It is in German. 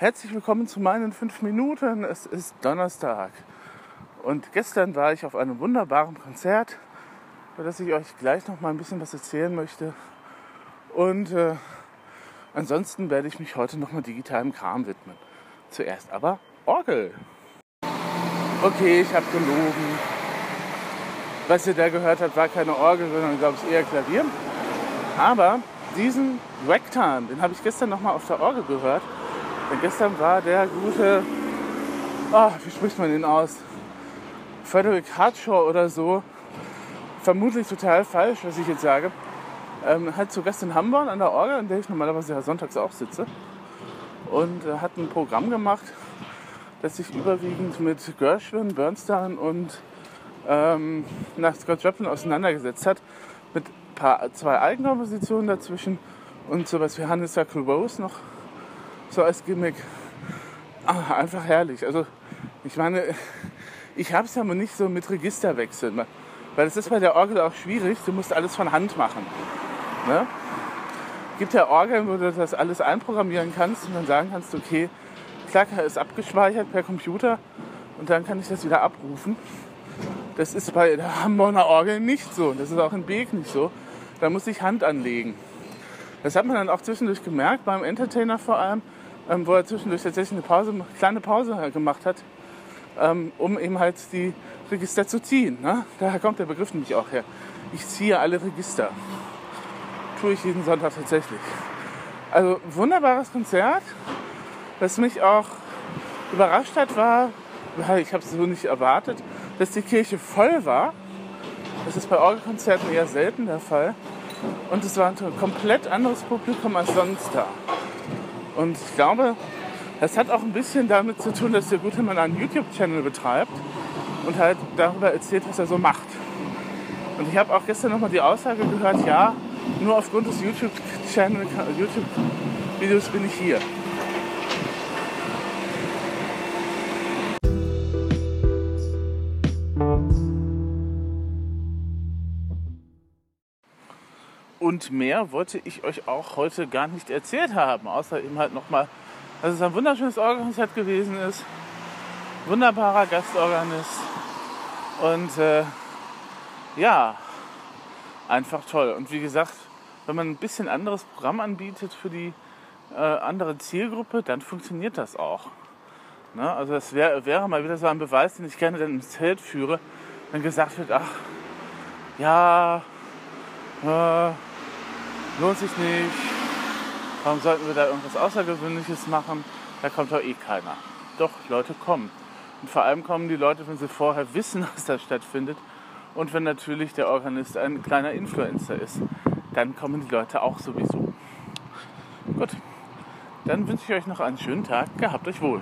Herzlich willkommen zu meinen fünf Minuten. Es ist Donnerstag. Und gestern war ich auf einem wunderbaren Konzert, über das ich euch gleich noch mal ein bisschen was erzählen möchte. Und äh, ansonsten werde ich mich heute noch mal digitalem Kram widmen. Zuerst aber Orgel. Okay, ich habe gelogen. Was ihr da gehört habt, war keine Orgel, sondern glaube ich eher Klavier. Aber diesen Ragtime, den habe ich gestern noch mal auf der Orgel gehört. Denn gestern war der gute, oh, wie spricht man ihn aus? Frederick Hartshaw oder so, vermutlich total falsch, was ich jetzt sage, ähm, hat zu Gast in Hamburg an der Orgel, in der ich normalerweise ja sonntags auch sitze. Und äh, hat ein Programm gemacht, das sich überwiegend mit Gershwin, Bernstein und ähm, nach Scott Joplin auseinandergesetzt hat. Mit paar, zwei Eigenkompositionen dazwischen und sowas wie Honeysuckle Rose noch so als Gimmick. Ah, einfach herrlich. Also ich meine, ich habe es ja nicht so mit Registerwechseln, weil es ist bei der Orgel auch schwierig. Du musst alles von Hand machen. Ne? gibt ja Orgeln, wo du das alles einprogrammieren kannst und dann sagen kannst, okay, Klacker ist abgespeichert per Computer und dann kann ich das wieder abrufen. Das ist bei der Hamburger Orgel nicht so. Das ist auch in Beek nicht so. Da muss ich Hand anlegen. Das hat man dann auch zwischendurch gemerkt, beim Entertainer vor allem, ähm, wo er zwischendurch tatsächlich eine Pause, eine kleine Pause gemacht hat, ähm, um eben halt die Register zu ziehen. Ne? Daher kommt der Begriff nämlich auch her. Ich ziehe alle Register. Tue ich jeden Sonntag tatsächlich. Also wunderbares Konzert. Was mich auch überrascht hat, war, ich habe es so nicht erwartet, dass die Kirche voll war. Das ist bei Orgelkonzerten eher selten der Fall. Und es war ein komplett anderes Publikum als sonst da. Und ich glaube, das hat auch ein bisschen damit zu tun, dass der gute Mann einen YouTube-Channel betreibt und halt darüber erzählt, was er so macht. Und ich habe auch gestern nochmal die Aussage gehört, ja, nur aufgrund des YouTube-Channel, YouTube-Videos bin ich hier. Und mehr wollte ich euch auch heute gar nicht erzählt haben, außer eben halt nochmal, dass es ein wunderschönes Orgelkonzert gewesen ist. Wunderbarer Gastorganist. Und äh, ja, einfach toll. Und wie gesagt, wenn man ein bisschen anderes Programm anbietet für die äh, andere Zielgruppe, dann funktioniert das auch. Ne? Also das wär, wäre mal wieder so ein Beweis, den ich gerne dann ins Zelt führe, wenn gesagt wird, ach, ja, äh, lohnt sich nicht, warum sollten wir da irgendwas Außergewöhnliches machen, da kommt doch eh keiner. Doch, Leute kommen. Und vor allem kommen die Leute, wenn sie vorher wissen, dass das stattfindet und wenn natürlich der Organist ein kleiner Influencer ist, dann kommen die Leute auch sowieso. Gut, dann wünsche ich euch noch einen schönen Tag. Gehabt euch wohl.